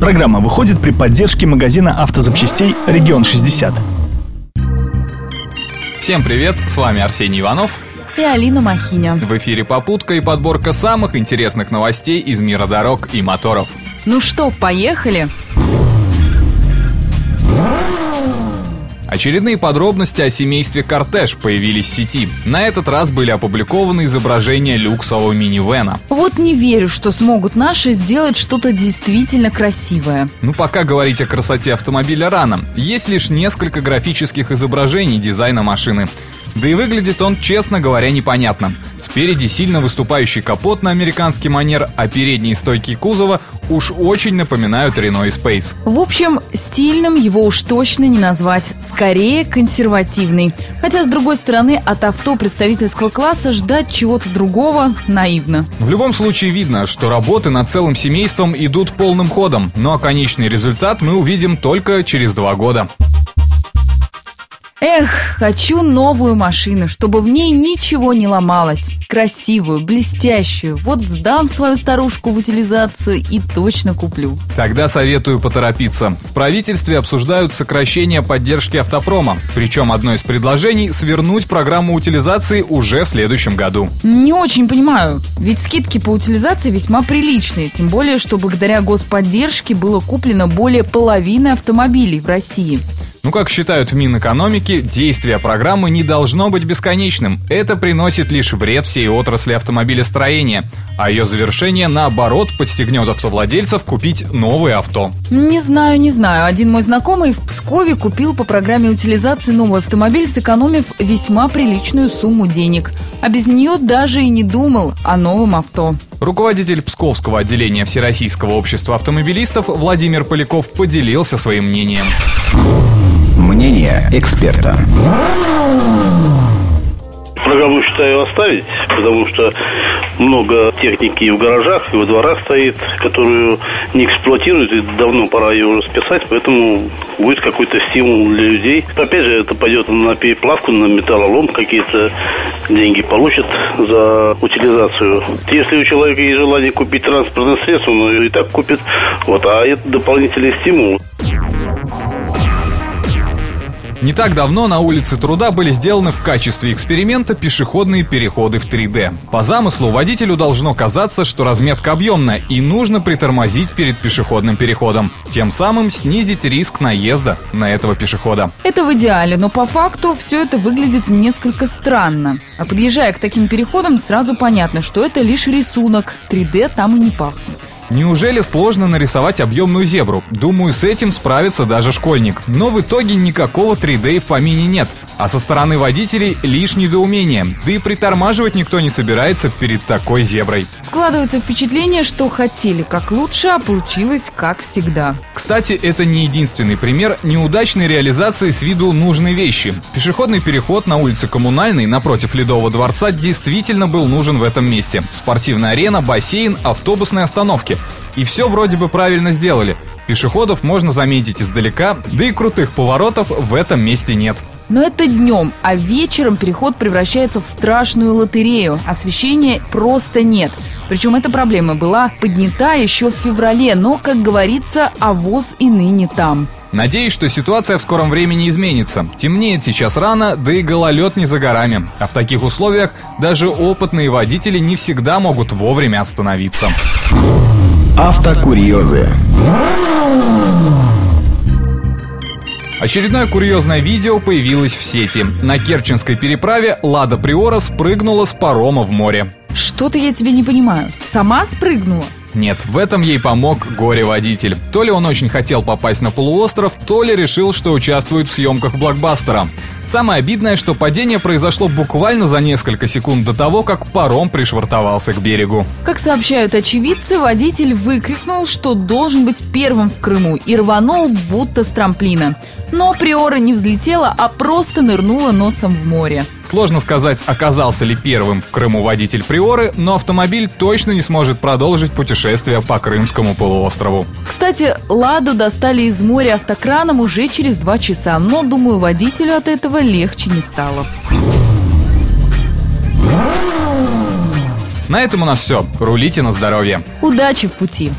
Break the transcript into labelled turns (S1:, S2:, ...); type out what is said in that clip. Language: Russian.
S1: Программа выходит при поддержке магазина автозапчастей «Регион 60».
S2: Всем привет, с вами Арсений Иванов
S3: и Алина Махиня.
S2: В эфире «Попутка» и подборка самых интересных новостей из мира дорог и моторов.
S3: Ну что, поехали?
S2: Очередные подробности о семействе Кортеж появились в сети. На этот раз были опубликованы изображения люксового минивэна.
S3: Вот не верю, что смогут наши сделать что-то действительно красивое.
S2: Ну, пока говорить о красоте автомобиля рано. Есть лишь несколько графических изображений дизайна машины. Да и выглядит он, честно говоря, непонятно. Спереди сильно выступающий капот на американский манер, а передние стойки кузова уж очень напоминают Renault Space.
S3: В общем, стильным его уж точно не назвать. Скорее, консервативный. Хотя, с другой стороны, от авто представительского класса ждать чего-то другого наивно.
S2: В любом случае видно, что работы над целым семейством идут полным ходом. Ну а конечный результат мы увидим только через два года.
S3: Эх, хочу новую машину, чтобы в ней ничего не ломалось. Красивую, блестящую. Вот сдам свою старушку в утилизацию и точно куплю.
S2: Тогда советую поторопиться. В правительстве обсуждают сокращение поддержки автопрома. Причем одно из предложений – свернуть программу утилизации уже в следующем году.
S3: Не очень понимаю. Ведь скидки по утилизации весьма приличные. Тем более, что благодаря господдержке было куплено более половины автомобилей в России.
S2: Ну, как считают в Минэкономике, действие программы не должно быть бесконечным. Это приносит лишь вред всей отрасли автомобилестроения. А ее завершение, наоборот, подстегнет автовладельцев купить новые авто.
S3: Не знаю, не знаю. Один мой знакомый в Пскове купил по программе утилизации новый автомобиль, сэкономив весьма приличную сумму денег. А без нее даже и не думал о новом авто.
S2: Руководитель Псковского отделения Всероссийского общества автомобилистов Владимир Поляков поделился своим мнением.
S4: Мнение эксперта.
S5: Программу считаю оставить, потому что много техники и в гаражах, и во дворах стоит, которую не эксплуатируют, и давно пора ее уже списать, поэтому будет какой-то стимул для людей. Опять же, это пойдет на переплавку, на металлолом, какие-то деньги получат за утилизацию. Если у человека есть желание купить транспортное средство, он и так купит, вот, а это дополнительный стимул.
S2: Не так давно на улице Труда были сделаны в качестве эксперимента пешеходные переходы в 3D. По замыслу водителю должно казаться, что разметка объемная и нужно притормозить перед пешеходным переходом, тем самым снизить риск наезда на этого пешехода.
S3: Это в идеале, но по факту все это выглядит несколько странно. А подъезжая к таким переходам, сразу понятно, что это лишь рисунок, 3D там и не пахнет.
S2: Неужели сложно нарисовать объемную зебру? Думаю, с этим справится даже школьник. Но в итоге никакого 3D в помине нет. А со стороны водителей лишь недоумение. Да и притормаживать никто не собирается перед такой зеброй.
S3: Складывается впечатление, что хотели как лучше, а получилось как всегда.
S2: Кстати, это не единственный пример неудачной реализации с виду нужной вещи. Пешеходный переход на улице Коммунальной напротив Ледового дворца действительно был нужен в этом месте. Спортивная арена, бассейн, автобусные остановки. И все вроде бы правильно сделали. Пешеходов можно заметить издалека, да и крутых поворотов в этом месте нет.
S3: Но это днем, а вечером переход превращается в страшную лотерею. Освещения просто нет. Причем эта проблема была поднята еще в феврале, но, как говорится, авоз и ныне там.
S2: Надеюсь, что ситуация в скором времени изменится. Темнеет сейчас рано, да и гололед не за горами. А в таких условиях даже опытные водители не всегда могут вовремя остановиться.
S4: Автокурьезы.
S2: Очередное курьезное видео появилось в сети. На Керченской переправе Лада Приора спрыгнула с парома в море.
S3: Что-то я тебе не понимаю. Сама спрыгнула?
S2: Нет, в этом ей помог горе-водитель. То ли он очень хотел попасть на полуостров, то ли решил, что участвует в съемках блокбастера. Самое обидное, что падение произошло буквально за несколько секунд до того, как паром пришвартовался к берегу.
S3: Как сообщают очевидцы, водитель выкрикнул, что должен быть первым в Крыму и рванул будто с трамплина. Но Приора не взлетела, а просто нырнула носом в море.
S2: Сложно сказать, оказался ли первым в Крыму водитель Приоры, но автомобиль точно не сможет продолжить путешествие по Крымскому полуострову.
S3: Кстати, Ладу достали из моря автокраном уже через два часа, но, думаю, водителю от этого легче не стало.
S2: На этом у нас все. Рулите на здоровье.
S3: Удачи в пути!